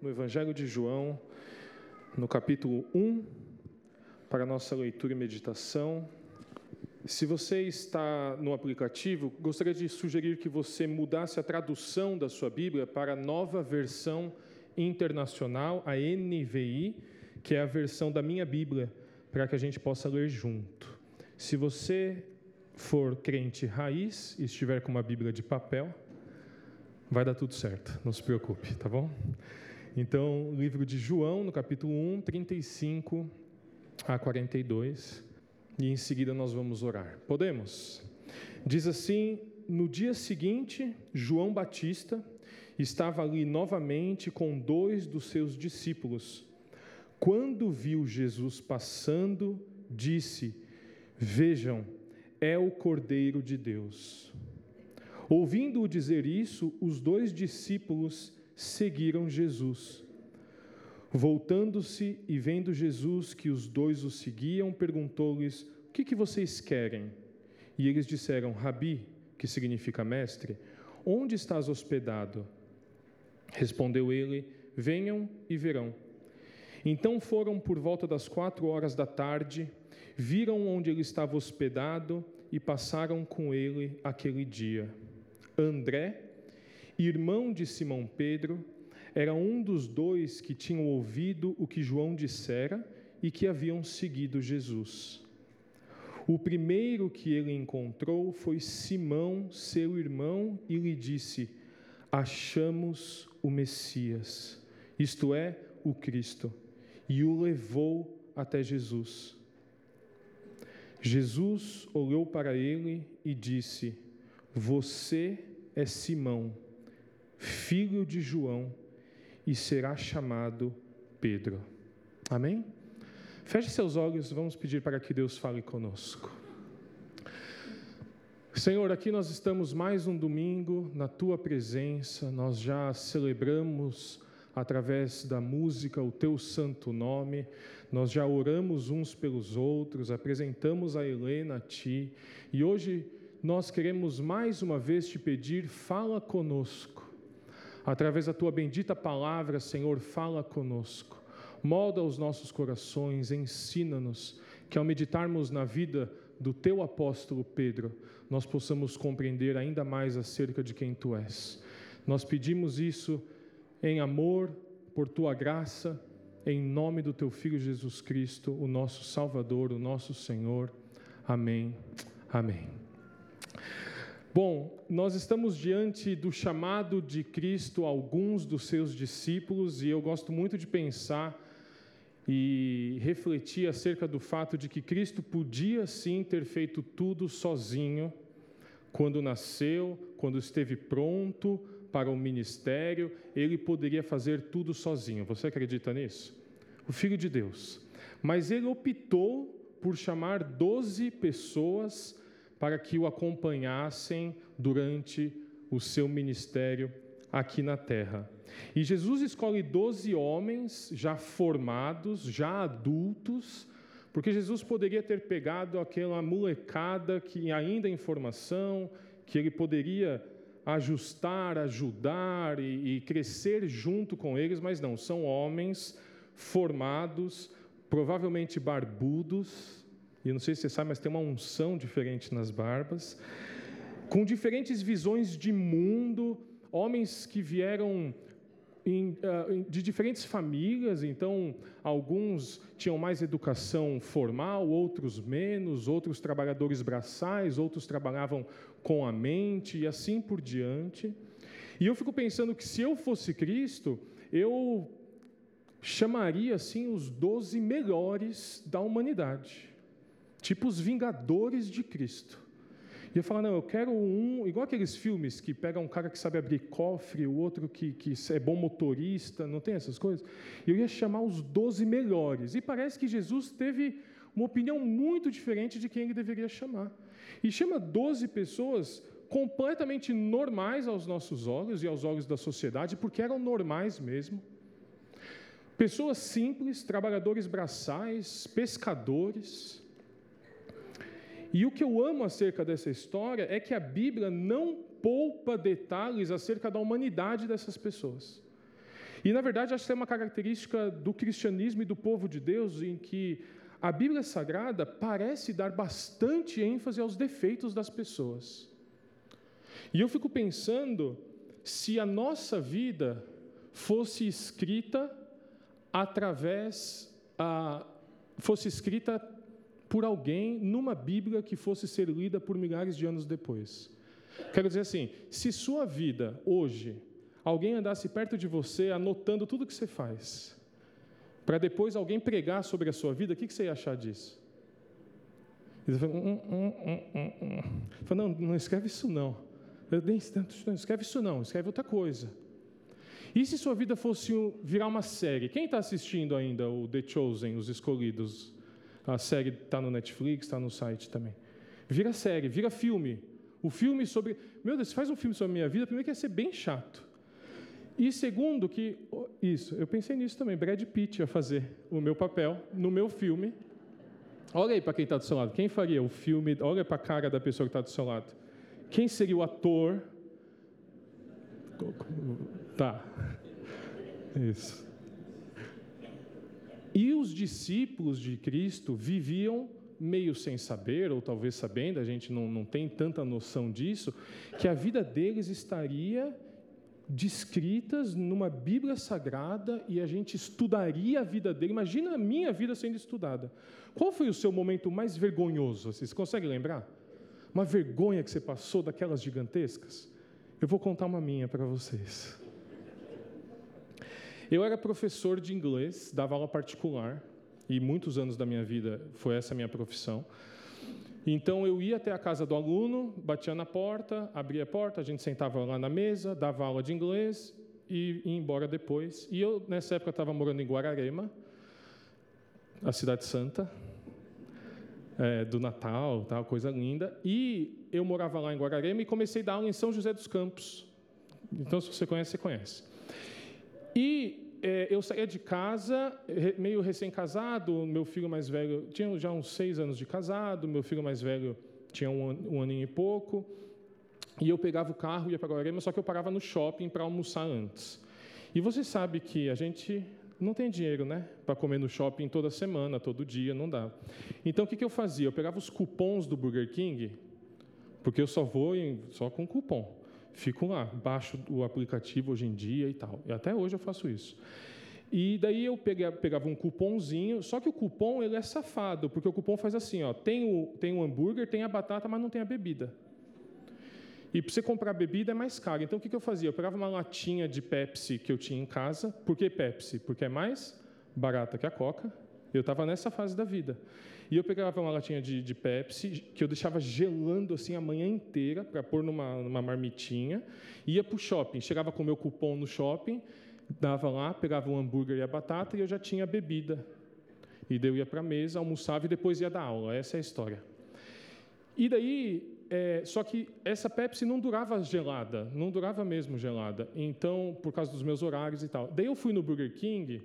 no Evangelho de João, no capítulo 1, para nossa leitura e meditação. Se você está no aplicativo, gostaria de sugerir que você mudasse a tradução da sua Bíblia para a nova versão internacional, a NVI, que é a versão da minha Bíblia, para que a gente possa ler junto. Se você for crente raiz e estiver com uma Bíblia de papel, vai dar tudo certo, não se preocupe, tá bom? Então, livro de João, no capítulo 1, 35 a 42, e em seguida nós vamos orar. Podemos? Diz assim: No dia seguinte, João Batista estava ali novamente com dois dos seus discípulos. Quando viu Jesus passando, disse: Vejam, é o Cordeiro de Deus. Ouvindo-o dizer isso, os dois discípulos seguiram Jesus. Voltando-se e vendo Jesus que os dois o seguiam, perguntou-lhes: O que, que vocês querem? E eles disseram: Rabi, que significa mestre, onde estás hospedado? Respondeu ele: Venham e verão. Então foram por volta das quatro horas da tarde, viram onde ele estava hospedado e passaram com ele aquele dia. André, irmão de Simão Pedro, era um dos dois que tinham ouvido o que João dissera e que haviam seguido Jesus. O primeiro que ele encontrou foi Simão, seu irmão, e lhe disse: Achamos o Messias, isto é, o Cristo, e o levou até Jesus. Jesus olhou para ele e disse: Você é Simão, filho de João, e será chamado Pedro. Amém? Feche seus olhos, vamos pedir para que Deus fale conosco. Senhor, aqui nós estamos mais um domingo na tua presença, nós já celebramos através da música o teu santo nome, nós já oramos uns pelos outros, apresentamos a Helena a ti, e hoje nós queremos mais uma vez te pedir, fala conosco. Através da tua bendita palavra, Senhor, fala conosco. Molda os nossos corações, ensina-nos que ao meditarmos na vida do teu apóstolo Pedro, nós possamos compreender ainda mais acerca de quem tu és. Nós pedimos isso em amor, por tua graça, em nome do teu filho Jesus Cristo, o nosso Salvador, o nosso Senhor. Amém. Amém. Bom, nós estamos diante do chamado de Cristo a alguns dos seus discípulos e eu gosto muito de pensar e refletir acerca do fato de que Cristo podia sim ter feito tudo sozinho quando nasceu, quando esteve pronto para o ministério, ele poderia fazer tudo sozinho. Você acredita nisso? O Filho de Deus. Mas ele optou por chamar doze pessoas para que o acompanhassem durante o seu ministério aqui na terra. E Jesus escolhe doze homens já formados, já adultos, porque Jesus poderia ter pegado aquela molecada que ainda em formação, que ele poderia ajustar, ajudar e, e crescer junto com eles, mas não, são homens formados, provavelmente barbudos, e não sei se você sabe, mas tem uma unção diferente nas barbas, com diferentes visões de mundo, homens que vieram ah, de diferentes famílias, então alguns tinham mais educação formal, outros menos, outros trabalhadores braçais, outros trabalhavam com a mente e assim por diante. E eu fico pensando que se eu fosse Cristo, eu chamaria assim os doze melhores da humanidade tipo os Vingadores de Cristo. E eu falar, não, eu quero um, igual aqueles filmes que pega um cara que sabe abrir cofre, o outro que, que é bom motorista, não tem essas coisas? Eu ia chamar os doze melhores. E parece que Jesus teve uma opinião muito diferente de quem ele deveria chamar. E chama doze pessoas completamente normais aos nossos olhos e aos olhos da sociedade, porque eram normais mesmo. Pessoas simples, trabalhadores braçais, pescadores e o que eu amo acerca dessa história é que a Bíblia não poupa detalhes acerca da humanidade dessas pessoas. E, na verdade, acho que é uma característica do cristianismo e do povo de Deus em que a Bíblia Sagrada parece dar bastante ênfase aos defeitos das pessoas. E eu fico pensando se a nossa vida fosse escrita através, a, fosse escrita por alguém numa Bíblia que fosse ser lida por milhares de anos depois. Quero dizer assim, se sua vida hoje, alguém andasse perto de você anotando tudo que você faz, para depois alguém pregar sobre a sua vida, o que você ia achar disso? Ele fala, hum, hum, hum, hum, hum. não, não escreve isso não. Eu nem, não escreve isso não, escreve outra coisa. E se sua vida fosse virar uma série? Quem está assistindo ainda o The Chosen, Os Escolhidos? A série está no Netflix, está no site também. Vira série, vira filme. O filme sobre. Meu Deus, faz um filme sobre a minha vida, primeiro que ia ser bem chato. E segundo, que. Isso, eu pensei nisso também. Brad Pitt ia fazer o meu papel no meu filme. Olha aí para quem está do seu lado. Quem faria o filme? Olha para a cara da pessoa que está do seu lado. Quem seria o ator? Tá. Isso. E os discípulos de Cristo viviam meio sem saber, ou talvez sabendo, a gente não, não tem tanta noção disso, que a vida deles estaria descritas numa Bíblia Sagrada e a gente estudaria a vida dele. Imagina a minha vida sendo estudada. Qual foi o seu momento mais vergonhoso? Vocês conseguem lembrar? Uma vergonha que você passou daquelas gigantescas? Eu vou contar uma minha para vocês. Eu era professor de inglês, dava aula particular, e muitos anos da minha vida foi essa a minha profissão. Então eu ia até a casa do aluno, batia na porta, abria a porta, a gente sentava lá na mesa, dava aula de inglês e ia embora depois. E eu, nessa época, estava morando em Guararema, a cidade santa, é, do Natal, tal, coisa linda. E eu morava lá em Guararema e comecei a dar aula em São José dos Campos. Então, se você conhece, você conhece. E é, eu saía de casa, meio recém-casado, meu filho mais velho tinha já uns seis anos de casado, meu filho mais velho tinha um, um aninho e pouco, e eu pegava o carro e ia para Guararema, só que eu parava no shopping para almoçar antes. E você sabe que a gente não tem dinheiro, né, para comer no shopping toda semana, todo dia, não dá. Então o que, que eu fazia? Eu pegava os cupons do Burger King, porque eu só vou em, só com cupom fico lá, baixo o aplicativo hoje em dia e tal. E até hoje eu faço isso. E daí eu pegava um cupomzinho, só que o cupom ele é safado, porque o cupom faz assim, ó, tem o, tem o hambúrguer, tem a batata, mas não tem a bebida. E para você comprar bebida é mais caro. Então o que, que eu fazia? Eu pegava uma latinha de Pepsi que eu tinha em casa. Por que Pepsi? Porque é mais barata que a Coca. Eu estava nessa fase da vida. E eu pegava uma latinha de, de Pepsi, que eu deixava gelando assim a manhã inteira, para pôr numa, numa marmitinha, ia para o shopping, chegava com o meu cupom no shopping, dava lá, pegava o um hambúrguer e a batata, e eu já tinha bebida. E daí eu ia para a mesa, almoçava e depois ia dar aula. Essa é a história. E daí, é, só que essa Pepsi não durava gelada, não durava mesmo gelada. Então, por causa dos meus horários e tal. Daí eu fui no Burger King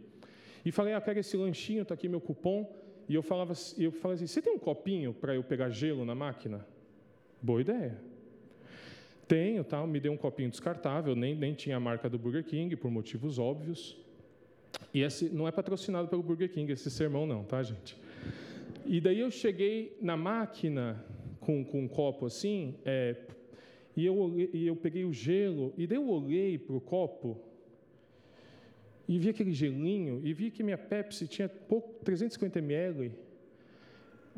e falei, ah, quero esse lanchinho, está aqui meu cupom. E eu falava, eu falava assim: você tem um copinho para eu pegar gelo na máquina? Boa ideia. Tenho, tal. Me deu um copinho descartável, nem, nem tinha a marca do Burger King, por motivos óbvios. E esse não é patrocinado pelo Burger King, esse sermão não, tá, gente? E daí eu cheguei na máquina com, com um copo assim, é, e, eu, e eu peguei o gelo, e daí eu olhei para o copo, e vi aquele gelinho, e vi que minha Pepsi tinha pouco, 350 ml,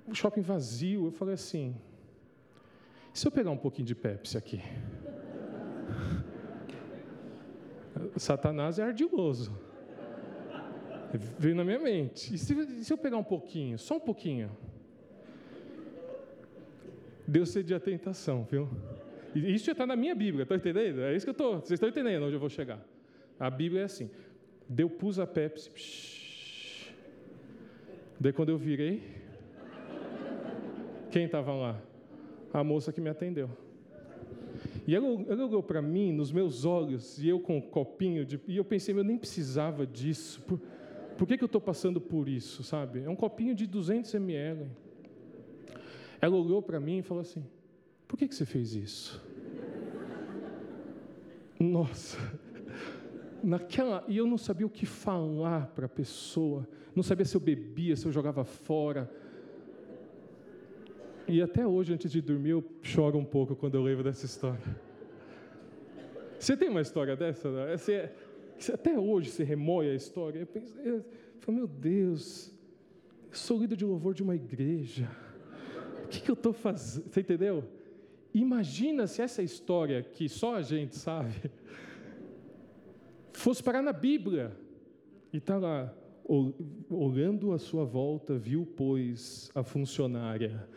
o shopping vazio. Eu falei assim: se eu pegar um pouquinho de Pepsi aqui? Satanás é ardiloso. Veio na minha mente. E se, se eu pegar um pouquinho, só um pouquinho? Deus cedia a tentação, viu? E isso já está na minha Bíblia, está entendendo? É isso que eu estou. Vocês estão entendendo onde eu vou chegar? A Bíblia é assim. Deu pus a Pepsi. Psh. Daí quando eu virei, quem estava lá? A moça que me atendeu. E ela, ela olhou para mim, nos meus olhos, e eu com um copinho, de, e eu pensei, eu nem precisava disso. Por, por que, que eu estou passando por isso, sabe? É um copinho de 200 ml. Ela olhou para mim e falou assim: Por que, que você fez isso? Nossa, naquela e eu não sabia o que falar para a pessoa, não sabia se eu bebia, se eu jogava fora. E até hoje, antes de dormir, eu choro um pouco quando eu lembro dessa história. Você tem uma história dessa? Você, até hoje você remoia a história. Eu penso, eu falo, meu Deus, eu sou líder de louvor de uma igreja. O que, que eu estou fazendo? Você entendeu? Imagina se essa história, que só a gente sabe, fosse parar na Bíblia. E está lá, olhando à sua volta, viu, pois, a funcionária.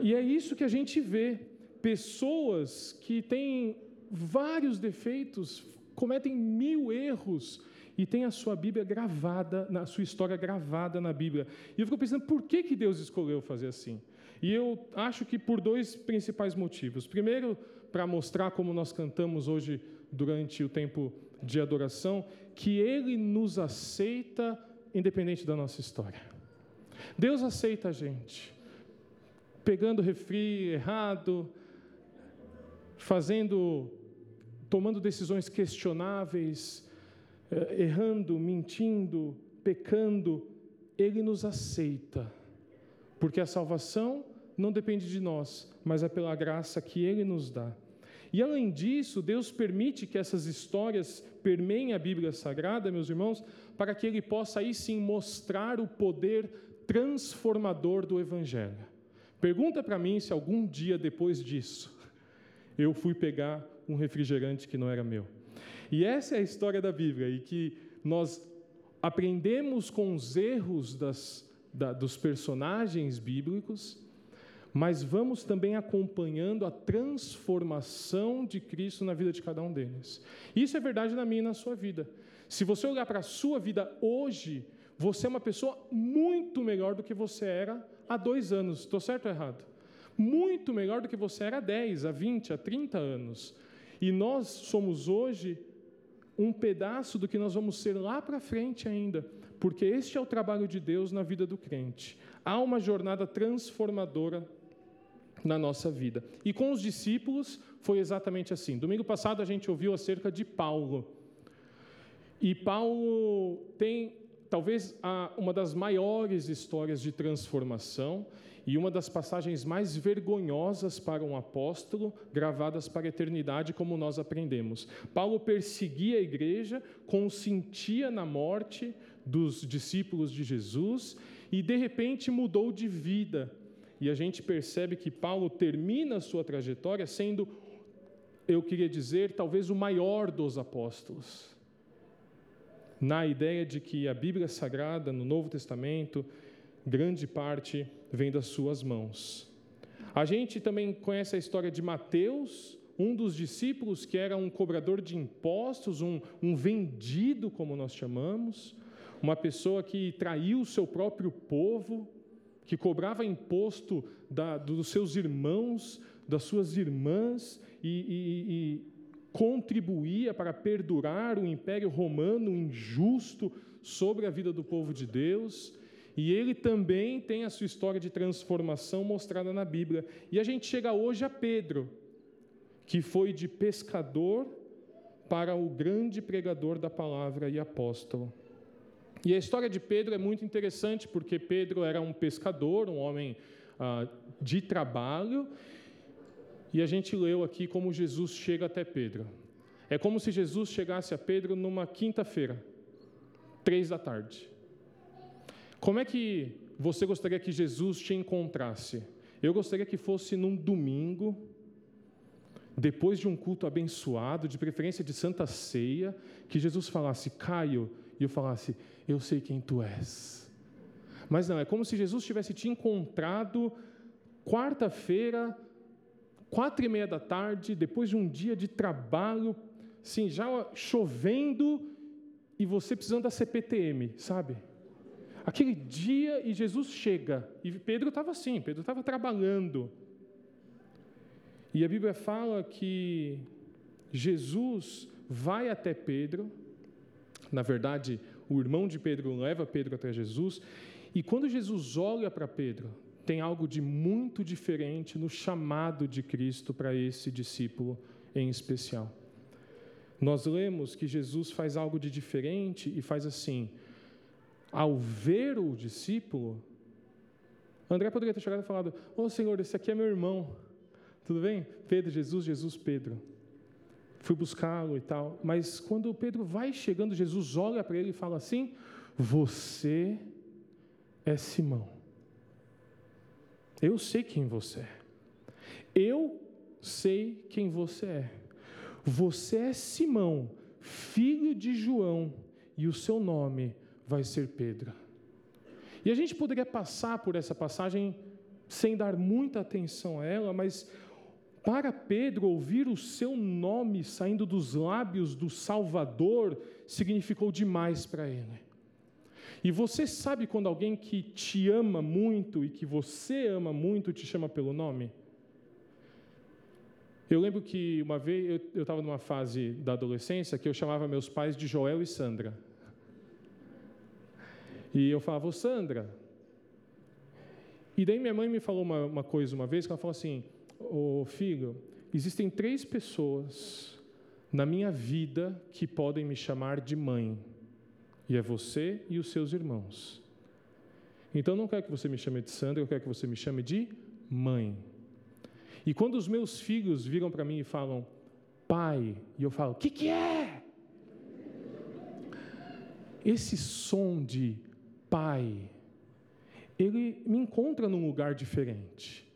E é isso que a gente vê. Pessoas que têm vários defeitos, cometem mil erros e tem a sua Bíblia gravada, na sua história gravada na Bíblia. E eu fico pensando, por que, que Deus escolheu fazer assim? E eu acho que por dois principais motivos. Primeiro, para mostrar como nós cantamos hoje durante o tempo de adoração, que Ele nos aceita independente da nossa história. Deus aceita a gente, pegando refri errado, fazendo, tomando decisões questionáveis, eh, errando, mentindo, pecando, Ele nos aceita, porque a salvação não depende de nós, mas é pela graça que Ele nos dá. E além disso, Deus permite que essas histórias permeiem a Bíblia Sagrada, meus irmãos, para que Ele possa aí sim mostrar o poder transformador do Evangelho. Pergunta para mim se algum dia depois disso eu fui pegar um refrigerante que não era meu. E essa é a história da Bíblia, e que nós aprendemos com os erros das, da, dos personagens bíblicos mas vamos também acompanhando a transformação de Cristo na vida de cada um deles. Isso é verdade na minha e na sua vida. Se você olhar para a sua vida hoje, você é uma pessoa muito melhor do que você era há dois anos. Estou certo ou errado? Muito melhor do que você era há 10, há 20, há 30 anos. E nós somos hoje um pedaço do que nós vamos ser lá para frente ainda, porque este é o trabalho de Deus na vida do crente. Há uma jornada transformadora na nossa vida. E com os discípulos foi exatamente assim. Domingo passado a gente ouviu acerca de Paulo. E Paulo tem talvez uma das maiores histórias de transformação e uma das passagens mais vergonhosas para um apóstolo, gravadas para a eternidade, como nós aprendemos. Paulo perseguia a igreja, consentia na morte dos discípulos de Jesus e de repente mudou de vida e a gente percebe que Paulo termina a sua trajetória sendo, eu queria dizer, talvez o maior dos apóstolos. Na ideia de que a Bíblia Sagrada, no Novo Testamento, grande parte vem das suas mãos. A gente também conhece a história de Mateus, um dos discípulos que era um cobrador de impostos, um, um vendido, como nós chamamos, uma pessoa que traiu o seu próprio povo, que cobrava imposto da, dos seus irmãos, das suas irmãs, e, e, e contribuía para perdurar o império romano injusto sobre a vida do povo de Deus. E ele também tem a sua história de transformação mostrada na Bíblia. E a gente chega hoje a Pedro, que foi de pescador para o grande pregador da palavra e apóstolo. E a história de Pedro é muito interessante, porque Pedro era um pescador, um homem ah, de trabalho, e a gente leu aqui como Jesus chega até Pedro. É como se Jesus chegasse a Pedro numa quinta-feira, três da tarde. Como é que você gostaria que Jesus te encontrasse? Eu gostaria que fosse num domingo, depois de um culto abençoado, de preferência de Santa Ceia, que Jesus falasse: Caio, e eu falasse: Eu sei quem tu és. Mas não, é como se Jesus tivesse te encontrado quarta-feira, quatro e meia da tarde, depois de um dia de trabalho, sim, já chovendo e você precisando da CPTM, sabe? Aquele dia e Jesus chega. E Pedro estava assim, Pedro estava trabalhando. E a Bíblia fala que Jesus vai até Pedro na verdade, o irmão de Pedro leva Pedro até Jesus, e quando Jesus olha para Pedro, tem algo de muito diferente no chamado de Cristo para esse discípulo em especial. nós lemos que Jesus faz algo de diferente e faz assim: ao ver o discípulo, André poderia ter chegado e falado: Ô oh, Senhor, esse aqui é meu irmão. Tudo bem? Pedro, Jesus, Jesus, Pedro. Fui buscá-lo e tal. Mas quando Pedro vai chegando, Jesus olha para ele e fala assim: Você é Simão. Eu sei quem você é. Eu sei quem você é. Você é Simão, filho de João, e o seu nome vai ser Pedro. E a gente poderia passar por essa passagem sem dar muita atenção a ela, mas para Pedro ouvir o seu nome saindo dos lábios do Salvador significou demais para ele. E você sabe quando alguém que te ama muito e que você ama muito te chama pelo nome? Eu lembro que uma vez eu estava numa fase da adolescência que eu chamava meus pais de Joel e Sandra. E eu falava, Sandra. E daí minha mãe me falou uma, uma coisa uma vez, que ela falou assim, ô filho, existem três pessoas na minha vida que podem me chamar de mãe. E é você e os seus irmãos. Então não quero que você me chame de Sandra, eu quero que você me chame de mãe. E quando os meus filhos viram para mim e falam, pai, e eu falo, o que, que é? Esse som de pai, ele me encontra num lugar diferente.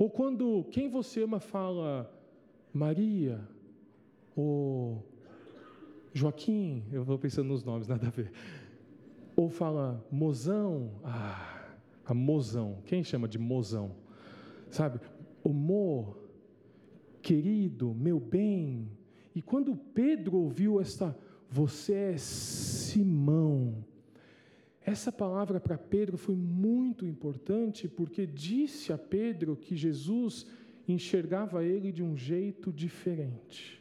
Ou quando quem você ama fala Maria, ou Joaquim, eu vou pensando nos nomes, nada a ver. Ou fala mozão, ah, a mozão, quem chama de mozão? Sabe? O mo, querido, meu bem. E quando Pedro ouviu esta, você é Simão, essa palavra para Pedro foi muito importante porque disse a Pedro que Jesus enxergava ele de um jeito diferente.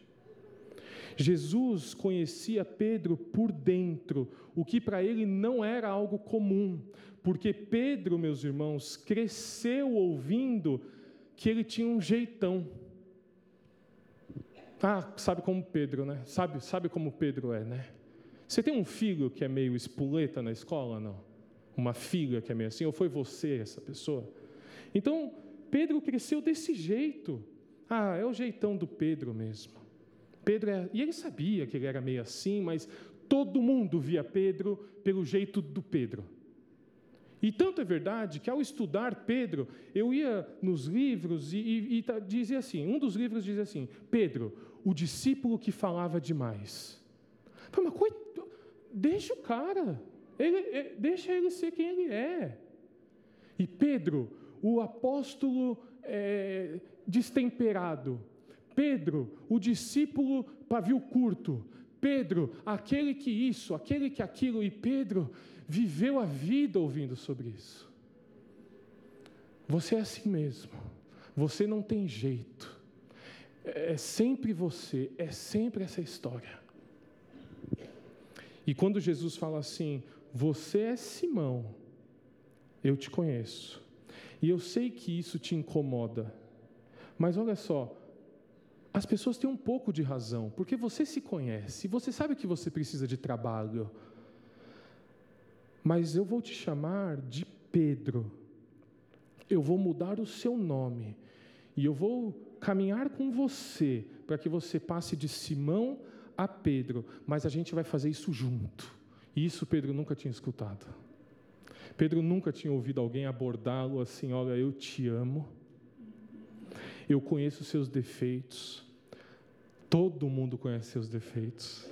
Jesus conhecia Pedro por dentro, o que para ele não era algo comum, porque Pedro, meus irmãos, cresceu ouvindo que ele tinha um jeitão. Ah, sabe como Pedro, né? Sabe, sabe como Pedro é, né? Você tem um filho que é meio espoleta na escola, não? Uma filha que é meio assim, ou foi você essa pessoa? Então, Pedro cresceu desse jeito. Ah, é o jeitão do Pedro mesmo. Pedro é, e ele sabia que ele era meio assim, mas todo mundo via Pedro pelo jeito do Pedro. E tanto é verdade que ao estudar Pedro, eu ia nos livros e, e, e dizia assim: um dos livros dizia assim, Pedro, o discípulo que falava demais. Falei, mas deixa o cara, ele, deixa ele ser quem ele é. E Pedro, o apóstolo é, destemperado, Pedro, o discípulo pavio curto, Pedro, aquele que isso, aquele que aquilo, e Pedro viveu a vida ouvindo sobre isso. Você é assim mesmo, você não tem jeito, é sempre você, é sempre essa história. E quando Jesus fala assim: Você é Simão, eu te conheço, e eu sei que isso te incomoda, mas olha só, as pessoas têm um pouco de razão, porque você se conhece, você sabe que você precisa de trabalho, mas eu vou te chamar de Pedro, eu vou mudar o seu nome, e eu vou caminhar com você, para que você passe de Simão Pedro, mas a gente vai fazer isso junto. E isso Pedro nunca tinha escutado. Pedro nunca tinha ouvido alguém abordá-lo assim: Olha, eu te amo, eu conheço seus defeitos, todo mundo conhece seus defeitos,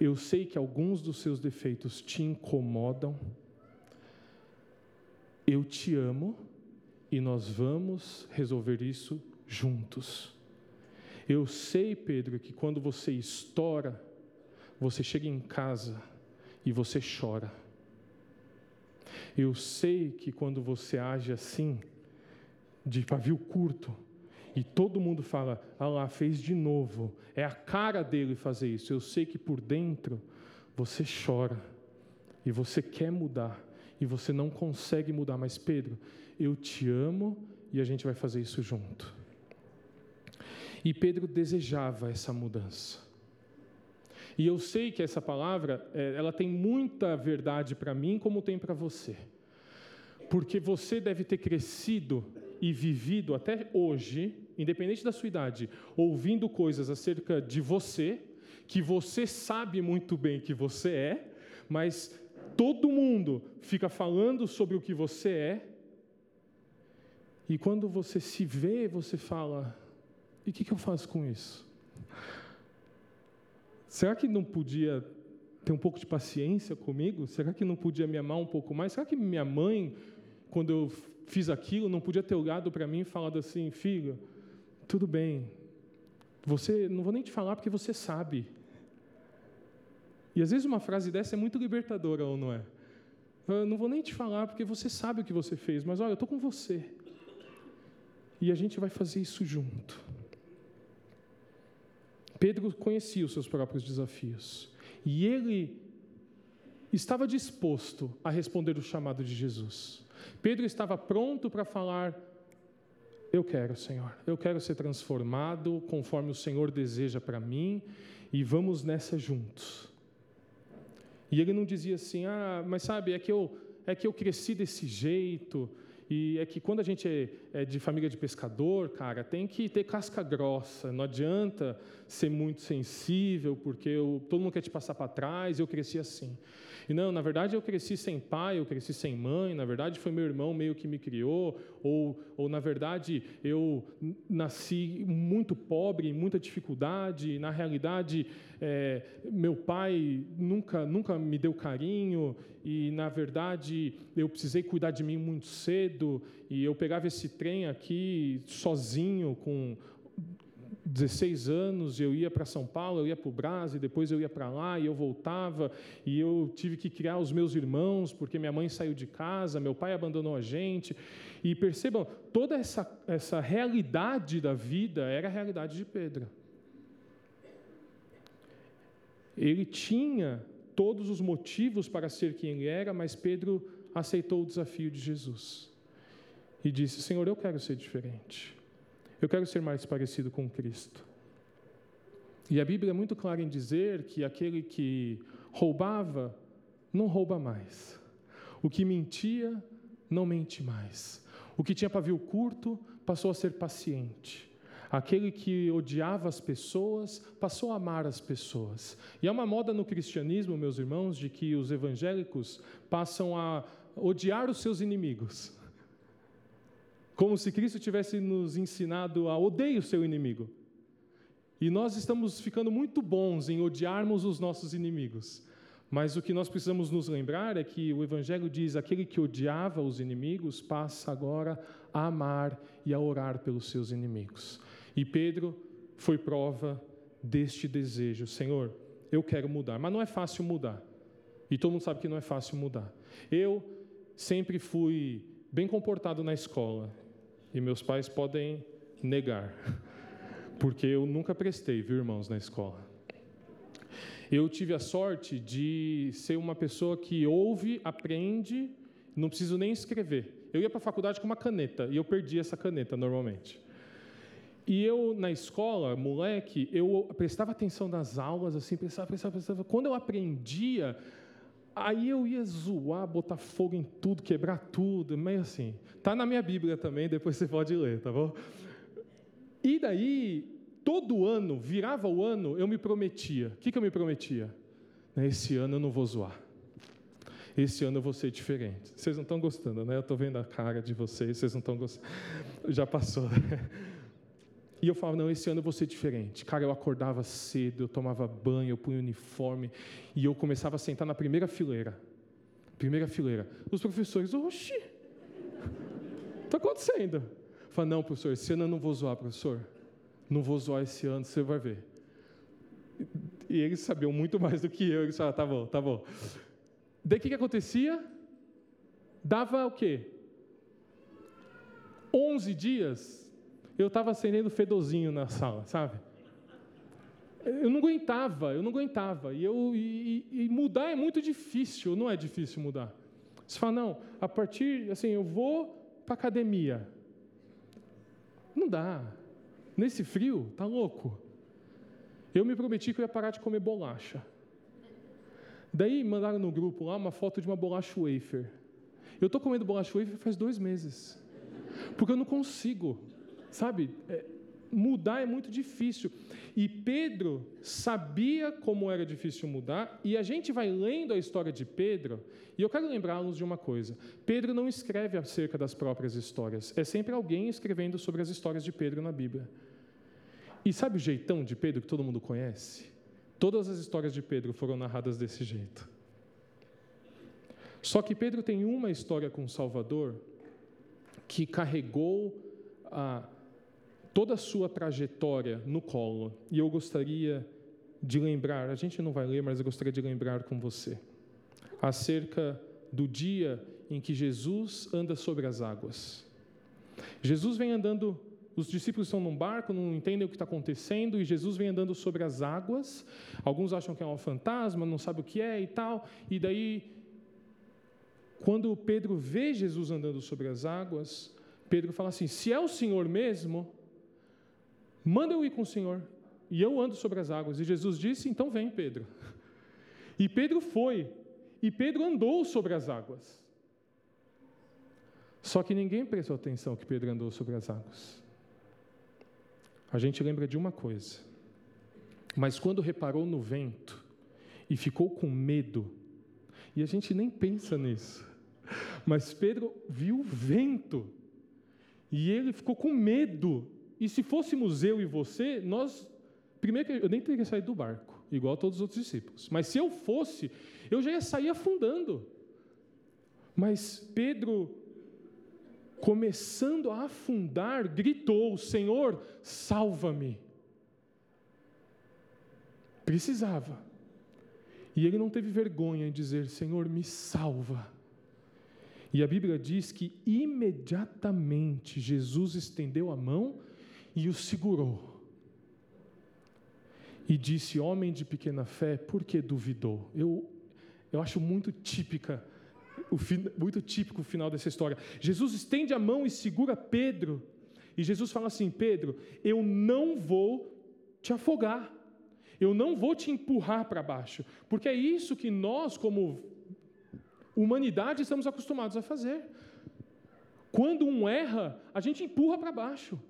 eu sei que alguns dos seus defeitos te incomodam, eu te amo e nós vamos resolver isso juntos. Eu sei, Pedro, que quando você estoura, você chega em casa e você chora. Eu sei que quando você age assim, de pavio curto, e todo mundo fala, ah lá, fez de novo, é a cara dele fazer isso. Eu sei que por dentro você chora e você quer mudar e você não consegue mudar, mas Pedro, eu te amo e a gente vai fazer isso junto. E Pedro desejava essa mudança. E eu sei que essa palavra, é, ela tem muita verdade para mim, como tem para você. Porque você deve ter crescido e vivido até hoje, independente da sua idade, ouvindo coisas acerca de você, que você sabe muito bem que você é, mas todo mundo fica falando sobre o que você é, e quando você se vê, você fala: e o que, que eu faço com isso? Será que não podia ter um pouco de paciência comigo? Será que não podia me amar um pouco mais? Será que minha mãe, quando eu fiz aquilo, não podia ter olhado para mim e falado assim: filho, tudo bem, você não vou nem te falar porque você sabe. E às vezes uma frase dessa é muito libertadora, ou não é? Eu não vou nem te falar porque você sabe o que você fez, mas olha, eu estou com você. E a gente vai fazer isso junto. Pedro conhecia os seus próprios desafios. E ele estava disposto a responder o chamado de Jesus. Pedro estava pronto para falar: Eu quero, Senhor, eu quero ser transformado conforme o Senhor deseja para mim, e vamos nessa juntos. E ele não dizia assim: Ah, mas sabe, é que eu, é que eu cresci desse jeito, e é que quando a gente é, de família de pescador, cara, tem que ter casca grossa. Não adianta ser muito sensível, porque eu, todo mundo quer te passar para trás. Eu cresci assim. E não, na verdade eu cresci sem pai, eu cresci sem mãe. Na verdade foi meu irmão meio que me criou. Ou, ou na verdade eu nasci muito pobre, em muita dificuldade. Na realidade é, meu pai nunca nunca me deu carinho e na verdade eu precisei cuidar de mim muito cedo e eu pegava esse trem aqui sozinho com 16 anos, eu ia para São Paulo, eu ia para o Brasil, depois eu ia para lá e eu voltava, e eu tive que criar os meus irmãos, porque minha mãe saiu de casa, meu pai abandonou a gente. E percebam, toda essa, essa realidade da vida era a realidade de Pedro. Ele tinha todos os motivos para ser quem ele era, mas Pedro aceitou o desafio de Jesus e disse: Senhor, eu quero ser diferente. Eu quero ser mais parecido com Cristo. E a Bíblia é muito clara em dizer que aquele que roubava não rouba mais. O que mentia não mente mais. O que tinha pavio curto passou a ser paciente. Aquele que odiava as pessoas passou a amar as pessoas. E há uma moda no cristianismo, meus irmãos, de que os evangélicos passam a odiar os seus inimigos. Como se Cristo tivesse nos ensinado a odeie o seu inimigo. E nós estamos ficando muito bons em odiarmos os nossos inimigos. Mas o que nós precisamos nos lembrar é que o Evangelho diz: aquele que odiava os inimigos passa agora a amar e a orar pelos seus inimigos. E Pedro foi prova deste desejo: Senhor, eu quero mudar. Mas não é fácil mudar. E todo mundo sabe que não é fácil mudar. Eu sempre fui bem comportado na escola. E meus pais podem negar. Porque eu nunca prestei, viu, irmãos, na escola. Eu tive a sorte de ser uma pessoa que ouve, aprende, não preciso nem escrever. Eu ia para a faculdade com uma caneta e eu perdi essa caneta normalmente. E eu, na escola, moleque, eu prestava atenção nas aulas, assim, prestava, prestava, prestava. Quando eu aprendia, aí eu ia zoar, botar fogo em tudo, quebrar tudo, meio assim. Tá na minha Bíblia também, depois você pode ler, tá bom? E daí, todo ano, virava o ano, eu me prometia. O que, que eu me prometia? Esse ano eu não vou zoar. Esse ano eu vou ser diferente. Vocês não estão gostando, né? Eu estou vendo a cara de vocês, vocês não estão gostando. Já passou. E eu falava, não, esse ano eu vou ser diferente. Cara, eu acordava cedo, eu tomava banho, eu punha uniforme, e eu começava a sentar na primeira fileira. Primeira fileira. Os professores, oxi, está acontecendo? Eu falava, não, professor, esse ano eu não vou zoar, professor. Não vou zoar esse ano, você vai ver. E eles sabiam muito mais do que eu. Eles falavam, tá bom, tá bom. Daí o que, que acontecia? Dava o quê? 11 dias, eu estava acendendo fedozinho na sala, sabe? Eu não aguentava, eu não aguentava. E, eu, e, e mudar é muito difícil, não é difícil mudar. Você fala, não, a partir, assim, eu vou para academia. Não dá. Nesse frio, tá louco. Eu me prometi que eu ia parar de comer bolacha. Daí mandaram no grupo lá uma foto de uma bolacha wafer. Eu estou comendo bolacha wafer faz dois meses. Porque eu não consigo, sabe? É, mudar é muito difícil. E Pedro sabia como era difícil mudar, e a gente vai lendo a história de Pedro, e eu quero lembrá-los de uma coisa: Pedro não escreve acerca das próprias histórias, é sempre alguém escrevendo sobre as histórias de Pedro na Bíblia. E sabe o jeitão de Pedro que todo mundo conhece? Todas as histórias de Pedro foram narradas desse jeito. Só que Pedro tem uma história com o Salvador que carregou a, toda a sua trajetória no colo. E eu gostaria de lembrar, a gente não vai ler, mas eu gostaria de lembrar com você, acerca do dia em que Jesus anda sobre as águas. Jesus vem andando, os discípulos estão num barco, não entendem o que está acontecendo, e Jesus vem andando sobre as águas. Alguns acham que é um fantasma, não sabe o que é e tal, e daí, quando Pedro vê Jesus andando sobre as águas, Pedro fala assim: se é o Senhor mesmo, Manda eu ir com o Senhor, e eu ando sobre as águas. E Jesus disse: Então vem, Pedro. E Pedro foi, e Pedro andou sobre as águas. Só que ninguém prestou atenção que Pedro andou sobre as águas. A gente lembra de uma coisa, mas quando reparou no vento e ficou com medo, e a gente nem pensa nisso, mas Pedro viu o vento e ele ficou com medo e se fôssemos eu e você, nós. Primeiro, eu nem teria saído do barco, igual todos os outros discípulos. Mas se eu fosse, eu já ia sair afundando. Mas Pedro, começando a afundar, gritou: Senhor, salva-me. Precisava. E ele não teve vergonha em dizer: Senhor, me salva. E a Bíblia diz que imediatamente Jesus estendeu a mão e o segurou. E disse: Homem de pequena fé, por que duvidou? Eu, eu acho muito típica, muito típico o final dessa história. Jesus estende a mão e segura Pedro. E Jesus fala assim: Pedro, eu não vou te afogar. Eu não vou te empurrar para baixo, porque é isso que nós, como humanidade, estamos acostumados a fazer. Quando um erra, a gente empurra para baixo.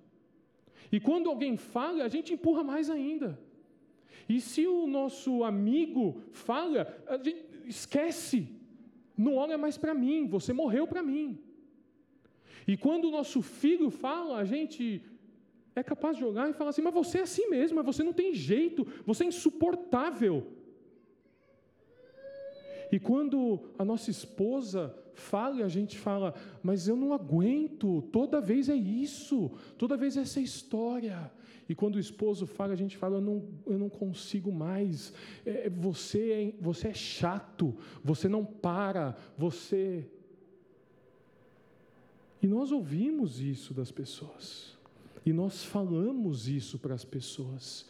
E quando alguém fala, a gente empurra mais ainda. E se o nosso amigo fala, a gente esquece. Não olha mais para mim, você morreu para mim. E quando o nosso filho fala, a gente é capaz de olhar e falar assim: Mas você é assim mesmo, você não tem jeito, você é insuportável. E quando a nossa esposa fala e a gente fala, mas eu não aguento, toda vez é isso, toda vez é essa história. E quando o esposo fala, a gente fala, eu não, eu não consigo mais, é, você, é, você é chato, você não para, você. E nós ouvimos isso das pessoas, e nós falamos isso para as pessoas.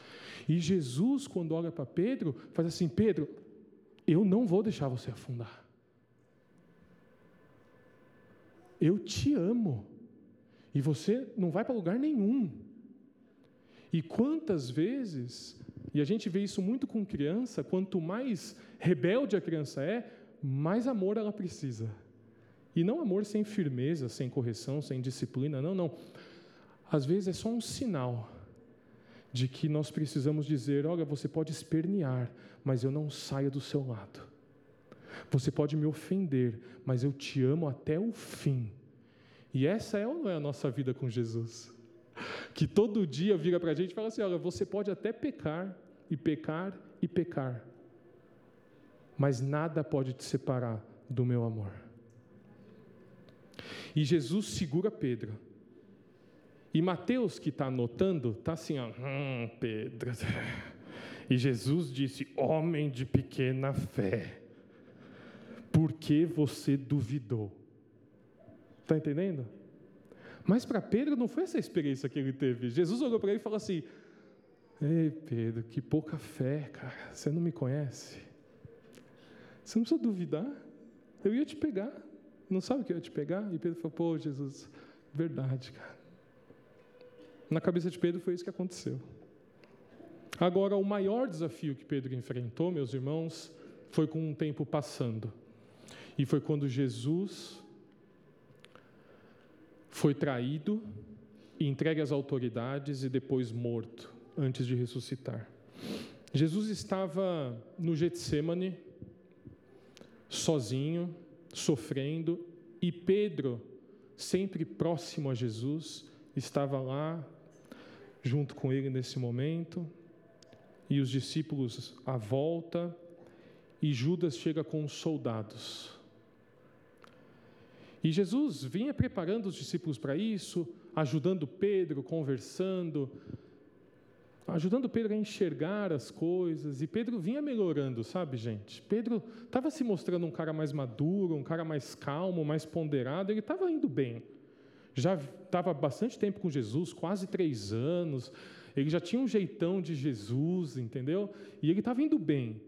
E Jesus, quando olha para Pedro, faz assim: Pedro, eu não vou deixar você afundar. Eu te amo. E você não vai para lugar nenhum. E quantas vezes, e a gente vê isso muito com criança, quanto mais rebelde a criança é, mais amor ela precisa. E não amor sem firmeza, sem correção, sem disciplina, não, não. Às vezes é só um sinal de que nós precisamos dizer: olha, você pode espernear, mas eu não saio do seu lado. Você pode me ofender, mas eu te amo até o fim. E essa é ou não é a nossa vida com Jesus? Que todo dia vira para a gente e fala assim: olha, você pode até pecar, e pecar, e pecar, mas nada pode te separar do meu amor. E Jesus segura Pedro. E Mateus, que está anotando, está assim: ó, hum, Pedro. E Jesus disse: Homem de pequena fé por que você duvidou? Está entendendo? Mas para Pedro não foi essa experiência que ele teve. Jesus olhou para ele e falou assim: Ei, Pedro, que pouca fé, cara. Você não me conhece. Você não precisa duvidar. Eu ia te pegar. Não sabe que eu ia te pegar? E Pedro falou: Pô, Jesus, verdade, cara. Na cabeça de Pedro foi isso que aconteceu. Agora, o maior desafio que Pedro enfrentou, meus irmãos, foi com o tempo passando. E foi quando Jesus foi traído, entregue às autoridades e depois morto, antes de ressuscitar. Jesus estava no Getsemane, sozinho, sofrendo, e Pedro, sempre próximo a Jesus, estava lá junto com ele nesse momento, e os discípulos à volta, e Judas chega com os soldados. E Jesus vinha preparando os discípulos para isso, ajudando Pedro, conversando, ajudando Pedro a enxergar as coisas, e Pedro vinha melhorando, sabe, gente? Pedro estava se mostrando um cara mais maduro, um cara mais calmo, mais ponderado, ele estava indo bem. Já estava bastante tempo com Jesus, quase três anos, ele já tinha um jeitão de Jesus, entendeu? E ele estava indo bem.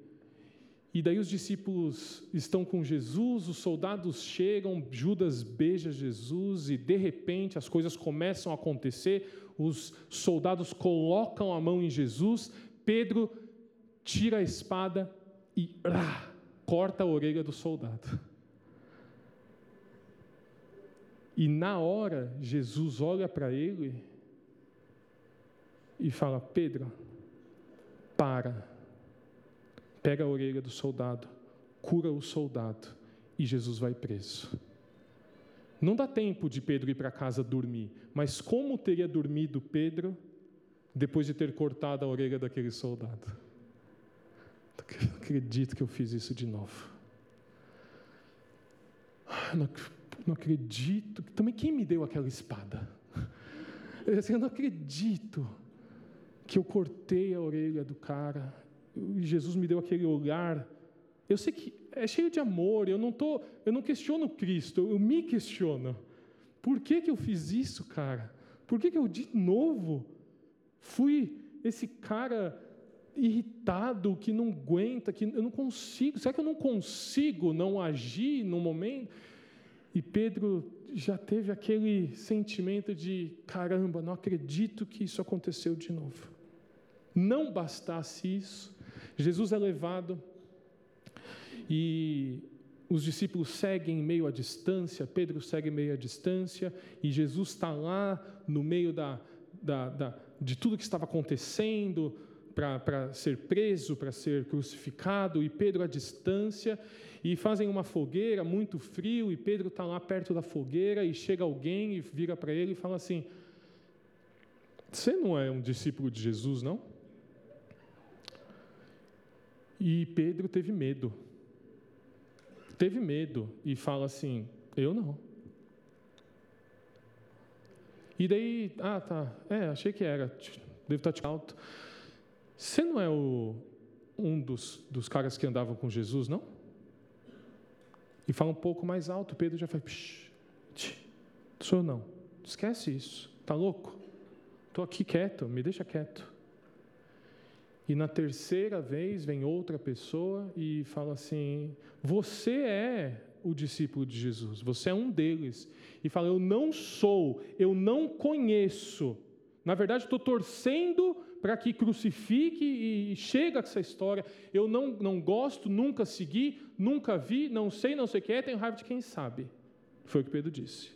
E daí os discípulos estão com Jesus, os soldados chegam, Judas beija Jesus e de repente as coisas começam a acontecer. Os soldados colocam a mão em Jesus, Pedro tira a espada e ah, corta a orelha do soldado. E na hora, Jesus olha para ele e fala: Pedro, para. Pega a orelha do soldado, cura o soldado e Jesus vai preso. Não dá tempo de Pedro ir para casa dormir, mas como teria dormido Pedro depois de ter cortado a orelha daquele soldado? Não acredito que eu fiz isso de novo. Não, não acredito. Também quem me deu aquela espada? Eu não acredito que eu cortei a orelha do cara. Jesus me deu aquele olhar. Eu sei que é cheio de amor. Eu não tô, eu não questiono Cristo. Eu me questiono. Por que que eu fiz isso, cara? Por que que eu de novo fui esse cara irritado que não aguenta, que eu não consigo? Será que eu não consigo não agir no momento? E Pedro já teve aquele sentimento de caramba, não acredito que isso aconteceu de novo. Não bastasse isso, Jesus é levado e os discípulos seguem meio à distância, Pedro segue meio à distância, e Jesus está lá no meio da, da, da, de tudo que estava acontecendo para ser preso, para ser crucificado, e Pedro à distância, e fazem uma fogueira muito frio, e Pedro está lá perto da fogueira, e chega alguém e vira para ele e fala assim: Você não é um discípulo de Jesus, não? E Pedro teve medo. Teve medo e fala assim: Eu não. E daí, ah, tá, é, achei que era, devo estar te alto. Você não é o, um dos, dos caras que andavam com Jesus, não? E fala um pouco mais alto, Pedro já faz, psh, tch, sou não, esquece isso, tá louco? Estou aqui quieto, me deixa quieto. E na terceira vez vem outra pessoa e fala assim: Você é o discípulo de Jesus, você é um deles. E fala: Eu não sou, eu não conheço. Na verdade, estou torcendo para que crucifique e chega essa história. Eu não, não gosto, nunca segui, nunca vi, não sei, não sei o que é, tenho raiva de quem sabe. Foi o que Pedro disse.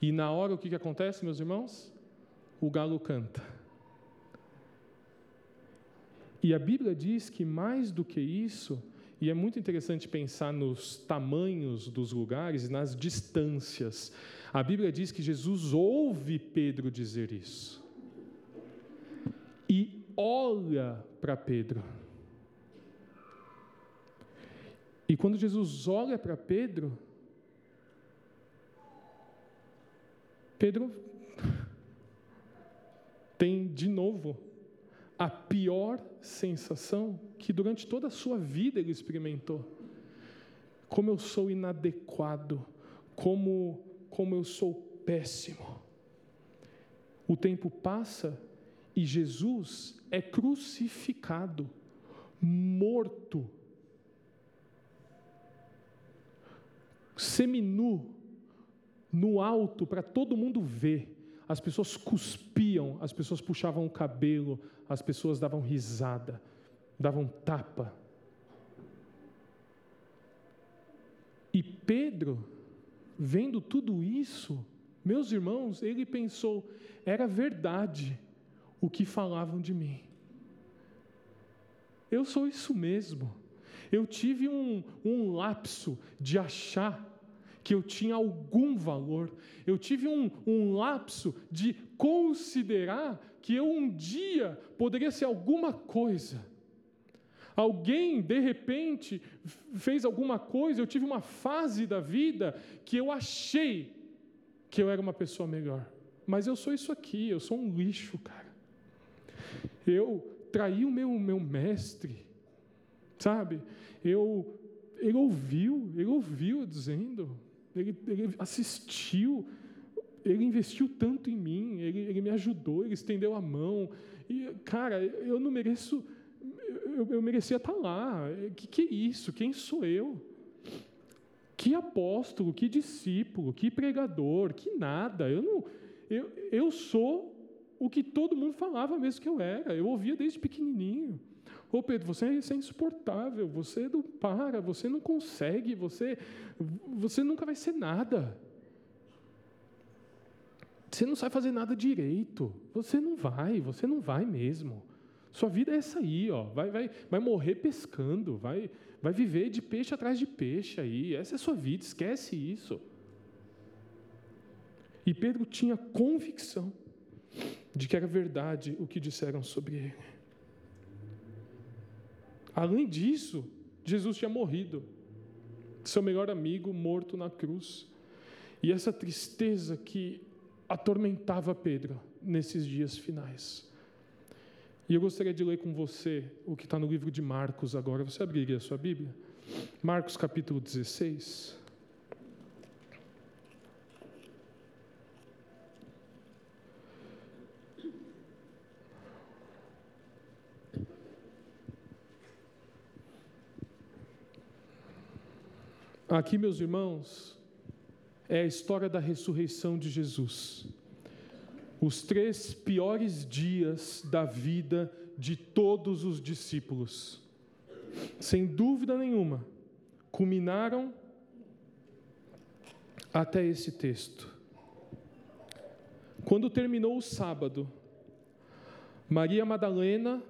E na hora o que, que acontece, meus irmãos? O galo canta. E a Bíblia diz que mais do que isso, e é muito interessante pensar nos tamanhos dos lugares e nas distâncias. A Bíblia diz que Jesus ouve Pedro dizer isso. E olha para Pedro. E quando Jesus olha para Pedro, Pedro tem de novo a pior sensação que durante toda a sua vida ele experimentou. Como eu sou inadequado, como, como eu sou péssimo. O tempo passa e Jesus é crucificado, morto, seminu, no alto, para todo mundo ver. As pessoas cuspiam, as pessoas puxavam o cabelo, as pessoas davam risada, davam tapa. E Pedro, vendo tudo isso, meus irmãos, ele pensou, era verdade o que falavam de mim. Eu sou isso mesmo. Eu tive um, um lapso de achar que eu tinha algum valor. Eu tive um, um lapso de considerar que eu um dia poderia ser alguma coisa. Alguém, de repente, fez alguma coisa, eu tive uma fase da vida que eu achei que eu era uma pessoa melhor. Mas eu sou isso aqui, eu sou um lixo, cara. Eu traí o meu, meu mestre, sabe? Eu, ele ouviu, ele ouviu dizendo, ele, ele assistiu, ele investiu tanto em mim, ele, ele me ajudou, ele estendeu a mão. E, cara, eu não mereço, eu, eu merecia estar lá. Que, que é isso? Quem sou eu? Que apóstolo, que discípulo, que pregador, que nada. Eu não, eu, eu sou o que todo mundo falava mesmo que eu era. Eu ouvia desde pequenininho. Ô Pedro, você, é insuportável, você não para, você não consegue, você, você nunca vai ser nada. Você não sabe fazer nada direito. Você não vai, você não vai mesmo. Sua vida é essa aí, ó. Vai, vai, vai morrer pescando, vai, vai viver de peixe atrás de peixe aí. Essa é a sua vida, esquece isso. E Pedro tinha convicção de que era verdade o que disseram sobre ele. Além disso, Jesus tinha morrido, seu melhor amigo morto na cruz. E essa tristeza que atormentava Pedro nesses dias finais. E eu gostaria de ler com você o que está no livro de Marcos agora. Você abriria a sua Bíblia? Marcos capítulo 16. Aqui, meus irmãos, é a história da ressurreição de Jesus. Os três piores dias da vida de todos os discípulos. Sem dúvida nenhuma, culminaram até esse texto. Quando terminou o sábado, Maria Madalena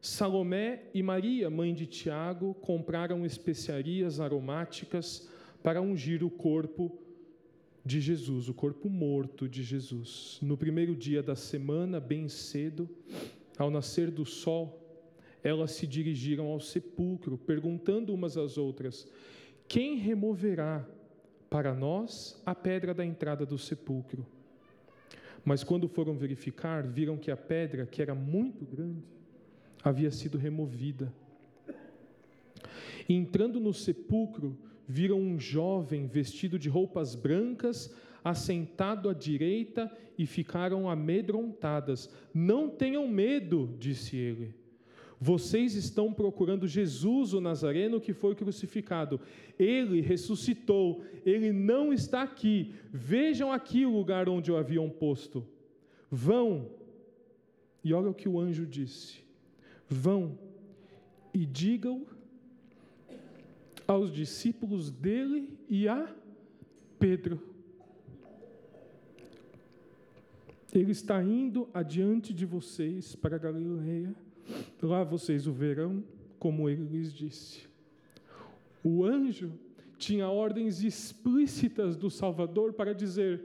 Salomé e Maria, mãe de Tiago, compraram especiarias aromáticas para ungir o corpo de Jesus, o corpo morto de Jesus. No primeiro dia da semana, bem cedo, ao nascer do sol, elas se dirigiram ao sepulcro, perguntando umas às outras: Quem removerá para nós a pedra da entrada do sepulcro? Mas quando foram verificar, viram que a pedra, que era muito grande, havia sido removida. E entrando no sepulcro, viram um jovem vestido de roupas brancas, assentado à direita, e ficaram amedrontadas. Não tenham medo, disse ele. Vocês estão procurando Jesus, o Nazareno, que foi crucificado. Ele ressuscitou, ele não está aqui. Vejam aqui o lugar onde o haviam posto. Vão. E olha o que o anjo disse Vão e digam aos discípulos dele e a Pedro. Ele está indo adiante de vocês para Galileia. Lá vocês o verão, como ele lhes disse. O anjo tinha ordens explícitas do Salvador para dizer: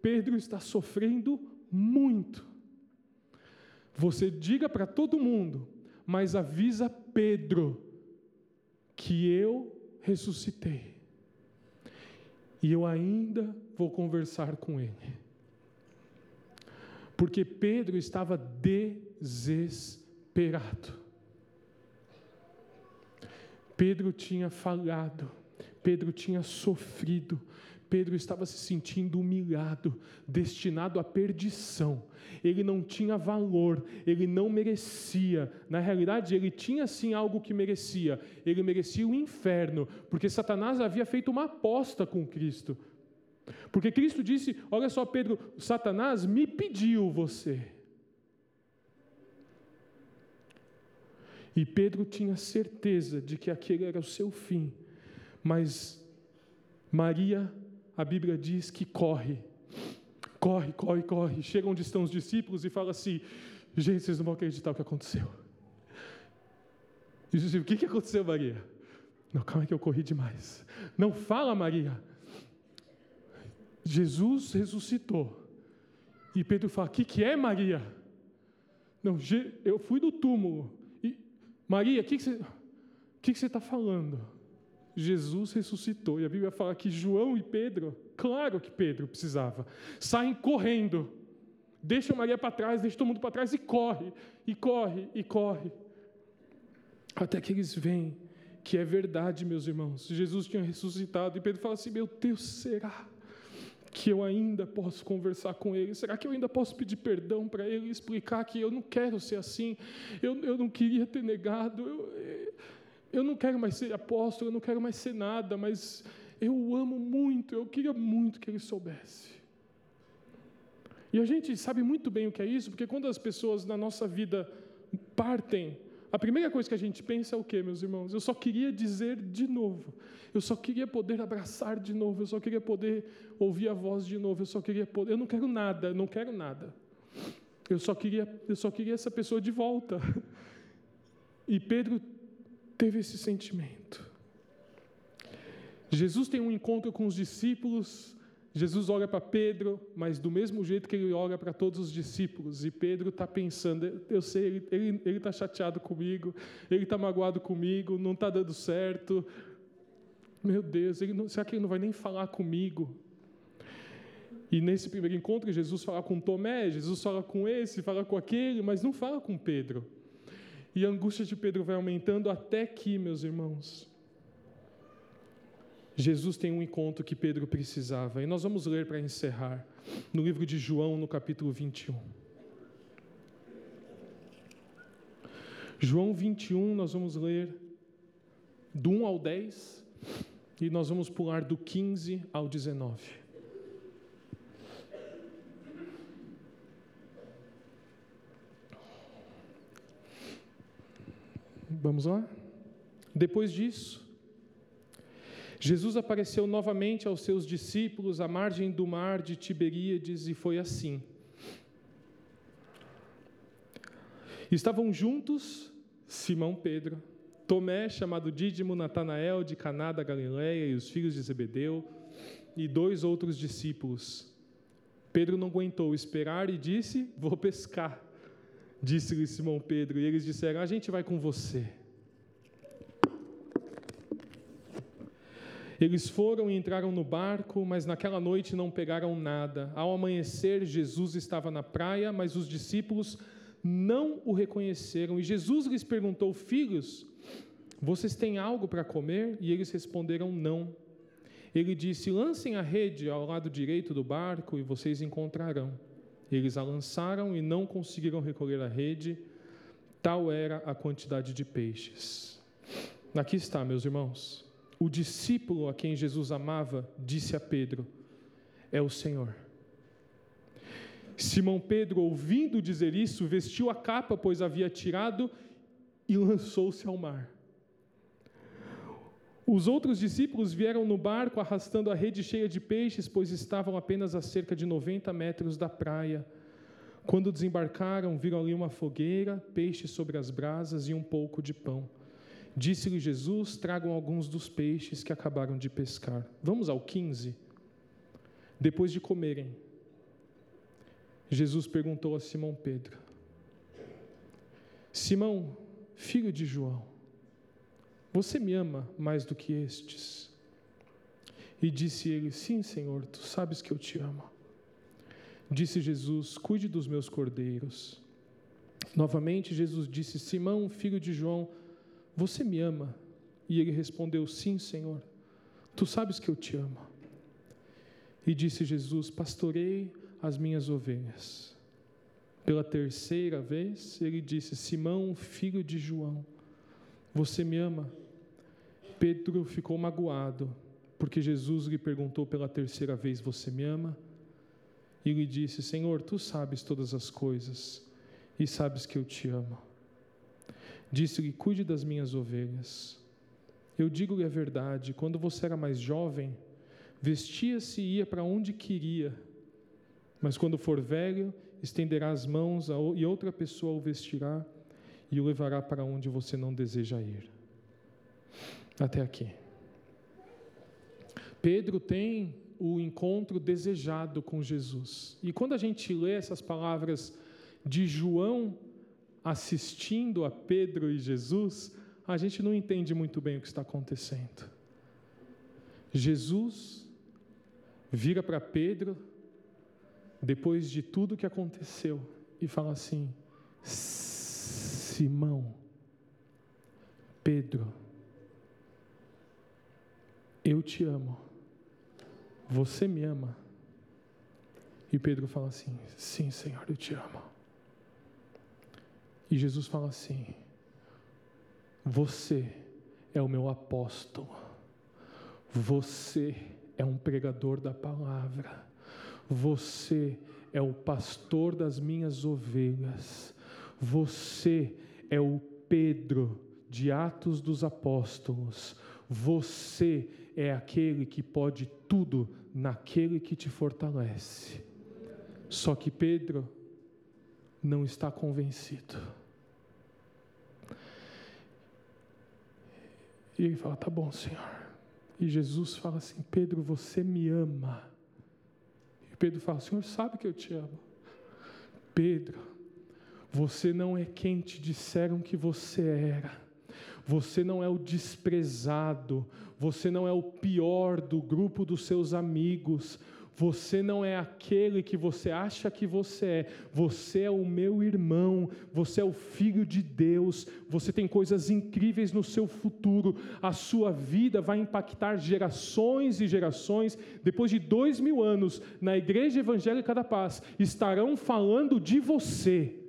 Pedro está sofrendo muito. Você diga para todo mundo mas avisa Pedro que eu ressuscitei. E eu ainda vou conversar com ele. Porque Pedro estava desesperado. Pedro tinha falhado, Pedro tinha sofrido, Pedro estava se sentindo humilhado, destinado à perdição. Ele não tinha valor, ele não merecia. Na realidade, ele tinha sim algo que merecia. Ele merecia o inferno, porque Satanás havia feito uma aposta com Cristo. Porque Cristo disse: Olha só, Pedro, Satanás me pediu você. E Pedro tinha certeza de que aquele era o seu fim, mas Maria, a Bíblia diz que corre, corre, corre, corre. Chega onde estão os discípulos e fala assim: Gente, vocês não vão acreditar o que aconteceu. E o que, que aconteceu, Maria? Não, calma que eu corri demais. Não fala, Maria. Jesus ressuscitou. E Pedro fala: O que, que é, Maria? Não, eu fui do túmulo. E, Maria, o que, que você está falando? Jesus ressuscitou. E a Bíblia fala que João e Pedro, claro que Pedro precisava, saem correndo. Deixa Maria para trás, deixa todo mundo para trás e corre, e corre, e corre. Até que eles veem que é verdade, meus irmãos. Jesus tinha ressuscitado. E Pedro fala assim: Meu Deus, será? que eu ainda posso conversar com ele? Será que eu ainda posso pedir perdão para ele, explicar que eu não quero ser assim, eu, eu não queria ter negado, eu, eu não quero mais ser apóstolo, eu não quero mais ser nada, mas eu o amo muito, eu queria muito que ele soubesse. E a gente sabe muito bem o que é isso, porque quando as pessoas na nossa vida partem, a primeira coisa que a gente pensa é o que, meus irmãos? Eu só queria dizer de novo. Eu só queria poder abraçar de novo. Eu só queria poder ouvir a voz de novo. Eu só queria poder. Eu não quero nada. Eu não quero nada. Eu só queria, eu só queria essa pessoa de volta. E Pedro teve esse sentimento. Jesus tem um encontro com os discípulos Jesus olha para Pedro, mas do mesmo jeito que ele olha para todos os discípulos, e Pedro está pensando: eu sei, ele está chateado comigo, ele está magoado comigo, não está dando certo. Meu Deus, não, será que ele não vai nem falar comigo? E nesse primeiro encontro, Jesus fala com Tomé, Jesus fala com esse, fala com aquele, mas não fala com Pedro. E a angústia de Pedro vai aumentando até que, meus irmãos, Jesus tem um encontro que Pedro precisava. E nós vamos ler para encerrar, no livro de João, no capítulo 21. João 21, nós vamos ler do 1 ao 10 e nós vamos pular do 15 ao 19. Vamos lá? Depois disso, Jesus apareceu novamente aos seus discípulos à margem do mar de Tiberíades e foi assim. Estavam juntos Simão Pedro, Tomé, chamado Dídimo, Natanael de Caná da Galileia e os filhos de Zebedeu, e dois outros discípulos. Pedro não aguentou esperar e disse: Vou pescar. Disse-lhe Simão Pedro, e eles disseram: A gente vai com você. Eles foram e entraram no barco, mas naquela noite não pegaram nada. Ao amanhecer, Jesus estava na praia, mas os discípulos não o reconheceram. E Jesus lhes perguntou: Filhos, vocês têm algo para comer? E eles responderam: Não. Ele disse: Lancem a rede ao lado direito do barco e vocês encontrarão. Eles a lançaram e não conseguiram recolher a rede, tal era a quantidade de peixes. Aqui está, meus irmãos o discípulo a quem Jesus amava disse a Pedro: É o Senhor. Simão Pedro, ouvindo dizer isso, vestiu a capa, pois havia tirado, e lançou-se ao mar. Os outros discípulos vieram no barco arrastando a rede cheia de peixes, pois estavam apenas a cerca de 90 metros da praia. Quando desembarcaram, viram ali uma fogueira, peixes sobre as brasas e um pouco de pão. Disse-lhe Jesus: Tragam alguns dos peixes que acabaram de pescar. Vamos ao 15. Depois de comerem, Jesus perguntou a Simão Pedro: Simão, filho de João, você me ama mais do que estes? E disse ele: Sim, Senhor, tu sabes que eu te amo. Disse Jesus: Cuide dos meus cordeiros. Novamente, Jesus disse: Simão, filho de João, você me ama? E ele respondeu: Sim, Senhor. Tu sabes que eu te amo. E disse Jesus: Pastorei as minhas ovelhas. Pela terceira vez, ele disse: Simão, filho de João, você me ama? Pedro ficou magoado. porque Jesus lhe perguntou pela terceira vez: Você me ama? E lhe disse: Senhor, tu sabes todas as coisas e sabes que eu te amo. Disse-lhe: Cuide das minhas ovelhas. Eu digo-lhe a verdade: quando você era mais jovem, vestia-se e ia para onde queria. Mas quando for velho, estenderá as mãos e outra pessoa o vestirá e o levará para onde você não deseja ir. Até aqui. Pedro tem o encontro desejado com Jesus. E quando a gente lê essas palavras de João assistindo a Pedro e Jesus, a gente não entende muito bem o que está acontecendo. Jesus vira para Pedro, depois de tudo que aconteceu, e fala assim: Simão, Pedro, eu te amo, você me ama? E Pedro fala assim: Sim, Senhor, eu te amo. E Jesus fala assim: Você é o meu apóstolo, você é um pregador da palavra, você é o pastor das minhas ovelhas, você é o Pedro de Atos dos Apóstolos, você é aquele que pode tudo naquele que te fortalece. Só que Pedro não está convencido. E ele fala: Tá bom, Senhor. E Jesus fala assim: Pedro, você me ama. E Pedro fala: Senhor, sabe que eu te amo. Pedro, você não é quem te disseram que você era. Você não é o desprezado, você não é o pior do grupo dos seus amigos, você não é aquele que você acha que você é. Você é o meu irmão. Você é o filho de Deus. Você tem coisas incríveis no seu futuro. A sua vida vai impactar gerações e gerações. Depois de dois mil anos, na Igreja Evangélica da Paz, estarão falando de você.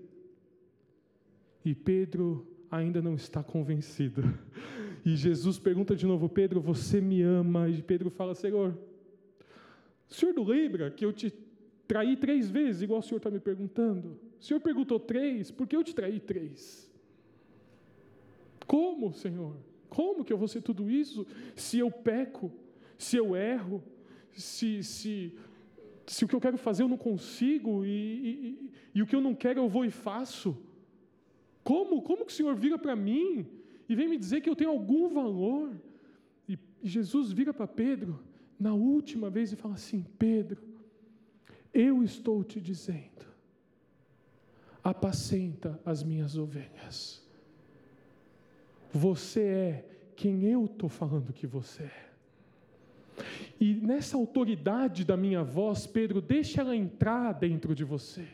E Pedro ainda não está convencido. E Jesus pergunta de novo: Pedro, você me ama? E Pedro fala: Senhor o senhor não lembra que eu te traí três vezes, igual o senhor está me perguntando? O senhor perguntou três, por que eu te traí três? Como, Senhor? Como que eu vou ser tudo isso se eu peco, se eu erro, se, se, se o que eu quero fazer eu não consigo e, e, e o que eu não quero eu vou e faço? Como? Como que o Senhor vira para mim e vem me dizer que eu tenho algum valor? E, Jesus vira para Pedro na última vez e fala assim: Pedro, eu estou te dizendo, apacenta as minhas ovelhas. Você é quem eu estou falando que você é. E nessa autoridade da minha voz, Pedro, deixa ela entrar dentro de você.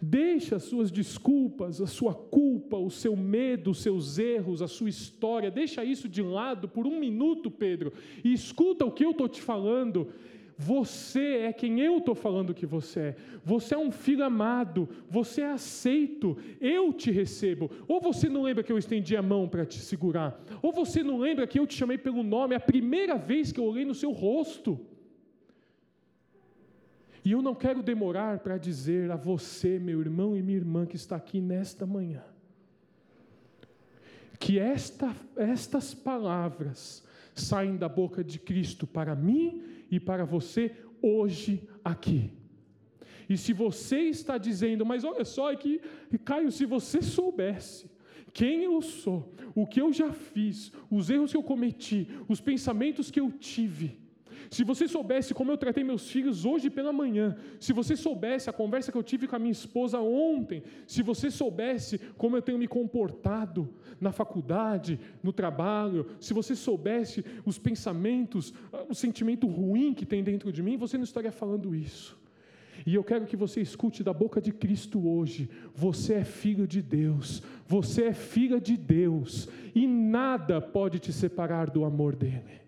Deixa as suas desculpas, a sua culpa, o seu medo, os seus erros, a sua história, deixa isso de lado por um minuto, Pedro, e escuta o que eu estou te falando. Você é quem eu estou falando que você é. Você é um filho amado, você é aceito, eu te recebo. Ou você não lembra que eu estendi a mão para te segurar, ou você não lembra que eu te chamei pelo nome a primeira vez que eu olhei no seu rosto. E eu não quero demorar para dizer a você, meu irmão e minha irmã que está aqui nesta manhã, que esta, estas palavras saem da boca de Cristo para mim e para você hoje aqui. E se você está dizendo, mas olha só, é que, Caio, se você soubesse quem eu sou, o que eu já fiz, os erros que eu cometi, os pensamentos que eu tive, se você soubesse como eu tratei meus filhos hoje pela manhã, se você soubesse a conversa que eu tive com a minha esposa ontem, se você soubesse como eu tenho me comportado na faculdade, no trabalho, se você soubesse os pensamentos, ah, o sentimento ruim que tem dentro de mim, você não estaria falando isso. E eu quero que você escute da boca de Cristo hoje: você é filho de Deus, você é filha de Deus, e nada pode te separar do amor dEle.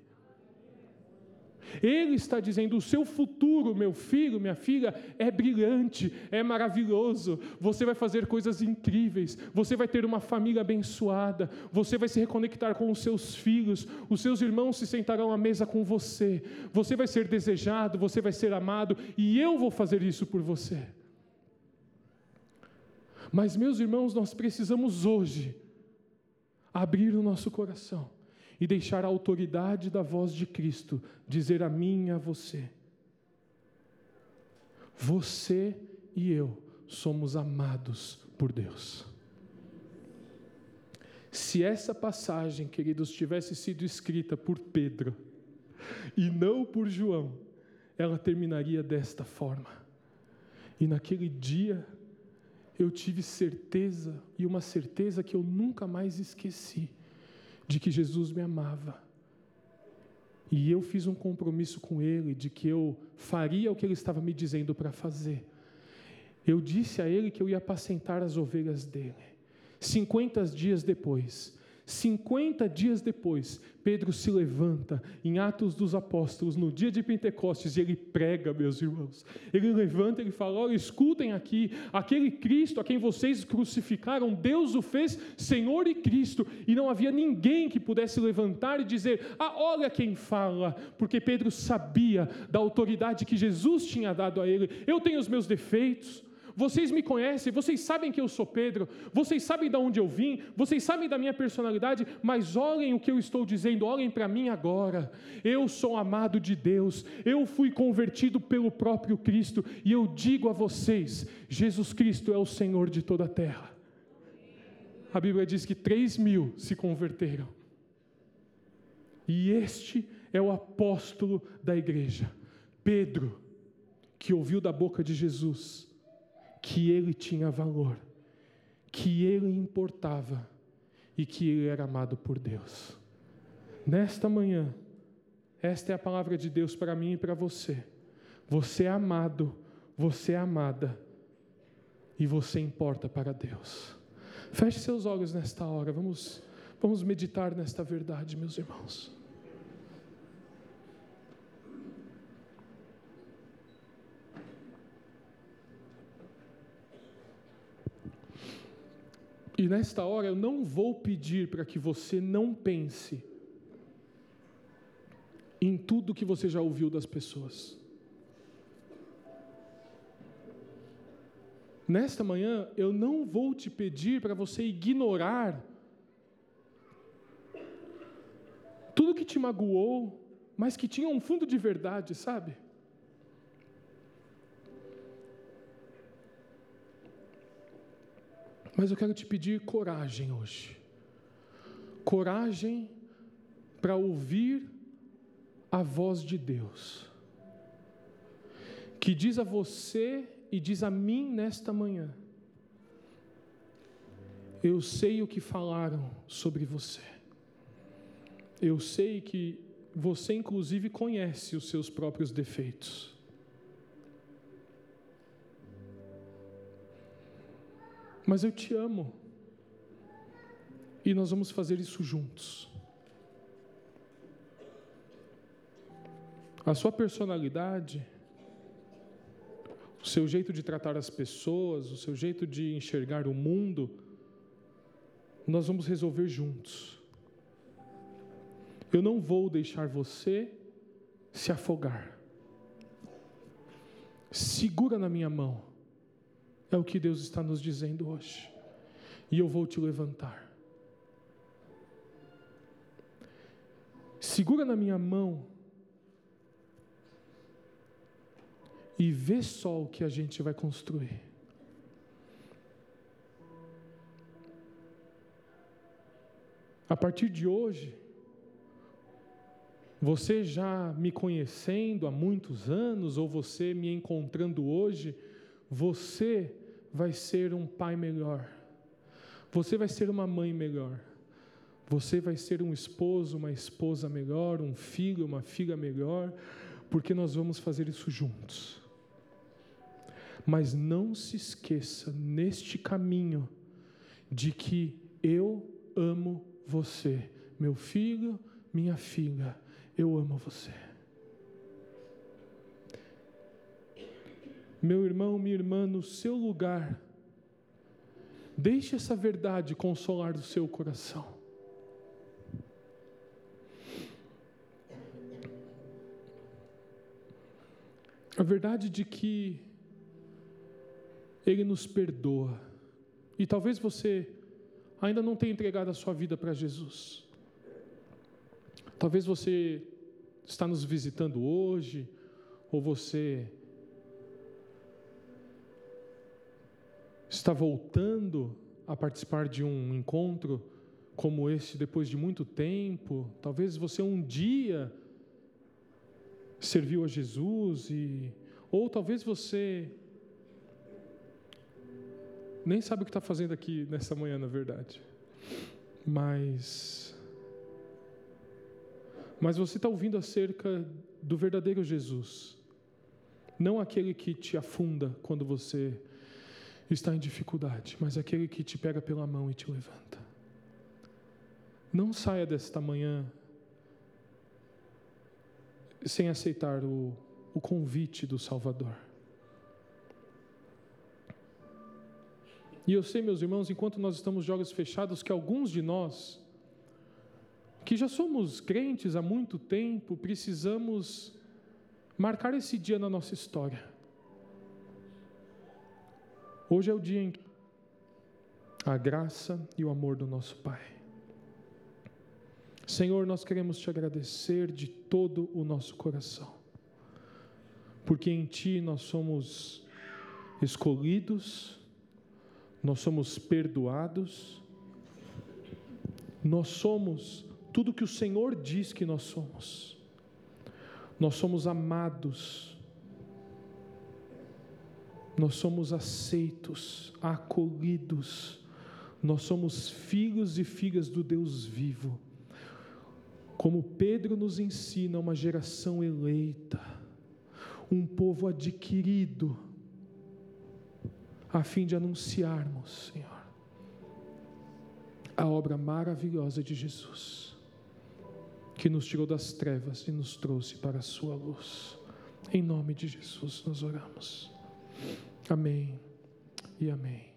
Ele está dizendo: o seu futuro, meu filho, minha filha, é brilhante, é maravilhoso. Você vai fazer coisas incríveis, você vai ter uma família abençoada, você vai se reconectar com os seus filhos, os seus irmãos se sentarão à mesa com você, você vai ser desejado, você vai ser amado, e eu vou fazer isso por você. Mas, meus irmãos, nós precisamos hoje abrir o nosso coração e deixar a autoridade da voz de Cristo dizer a mim e a você: Você e eu somos amados por Deus. Se essa passagem, queridos, tivesse sido escrita por Pedro e não por João, ela terminaria desta forma. E naquele dia eu tive certeza, e uma certeza que eu nunca mais esqueci de que Jesus me amava. E eu fiz um compromisso com Ele de que eu faria o que Ele estava me dizendo para fazer. Eu disse a Ele que eu ia apacentar as ovelhas dele. 50 dias depois, 50 dias depois, Pedro se levanta em Atos dos Apóstolos, no dia de Pentecostes, e ele prega, meus irmãos. Ele levanta e fala: Olha, escutem aqui, aquele Cristo a quem vocês crucificaram, Deus o fez Senhor e Cristo, e não havia ninguém que pudesse levantar e dizer: Ah, olha quem fala, porque Pedro sabia da autoridade que Jesus tinha dado a ele. Eu tenho os meus defeitos. Vocês me conhecem, vocês sabem que eu sou Pedro, vocês sabem de onde eu vim, vocês sabem da minha personalidade, mas olhem o que eu estou dizendo, olhem para mim agora. Eu sou amado de Deus, eu fui convertido pelo próprio Cristo, e eu digo a vocês: Jesus Cristo é o Senhor de toda a terra. A Bíblia diz que três mil se converteram, e este é o apóstolo da igreja, Pedro, que ouviu da boca de Jesus que ele tinha valor, que ele importava e que ele era amado por Deus. Nesta manhã, esta é a palavra de Deus para mim e para você. Você é amado, você é amada e você importa para Deus. Feche seus olhos nesta hora, vamos, vamos meditar nesta verdade, meus irmãos. E nesta hora eu não vou pedir para que você não pense em tudo que você já ouviu das pessoas. Nesta manhã eu não vou te pedir para você ignorar tudo que te magoou, mas que tinha um fundo de verdade, sabe? Mas eu quero te pedir coragem hoje. Coragem para ouvir a voz de Deus, que diz a você e diz a mim nesta manhã: Eu sei o que falaram sobre você. Eu sei que você, inclusive, conhece os seus próprios defeitos. Mas eu te amo. E nós vamos fazer isso juntos. A sua personalidade, o seu jeito de tratar as pessoas, o seu jeito de enxergar o mundo, nós vamos resolver juntos. Eu não vou deixar você se afogar. Segura na minha mão. É o que Deus está nos dizendo hoje. E eu vou te levantar. Segura na minha mão e vê só o que a gente vai construir. A partir de hoje, você já me conhecendo há muitos anos, ou você me encontrando hoje, você vai ser um pai melhor. Você vai ser uma mãe melhor. Você vai ser um esposo, uma esposa melhor, um filho, uma filha melhor, porque nós vamos fazer isso juntos. Mas não se esqueça neste caminho de que eu amo você, meu filho, minha filha, eu amo você. Meu irmão, minha irmã, no seu lugar, deixe essa verdade consolar o seu coração. A verdade de que Ele nos perdoa. E talvez você ainda não tenha entregado a sua vida para Jesus. Talvez você está nos visitando hoje, ou você está voltando a participar de um encontro como esse depois de muito tempo. Talvez você um dia serviu a Jesus e ou talvez você nem sabe o que está fazendo aqui nessa manhã, na verdade. Mas mas você está ouvindo acerca do verdadeiro Jesus, não aquele que te afunda quando você está em dificuldade, mas aquele que te pega pela mão e te levanta. Não saia desta manhã sem aceitar o, o convite do Salvador. E eu sei, meus irmãos, enquanto nós estamos de olhos fechados, que alguns de nós que já somos crentes há muito tempo, precisamos marcar esse dia na nossa história. Hoje é o dia em que a graça e o amor do nosso Pai. Senhor, nós queremos te agradecer de todo o nosso coração, porque em Ti nós somos escolhidos, nós somos perdoados, nós somos tudo que o Senhor diz que nós somos. Nós somos amados, nós somos aceitos, acolhidos, nós somos filhos e filhas do Deus vivo. Como Pedro nos ensina, uma geração eleita, um povo adquirido, a fim de anunciarmos, Senhor, a obra maravilhosa de Jesus que nos tirou das trevas e nos trouxe para a sua luz. Em nome de Jesus nós oramos. Amém e amém.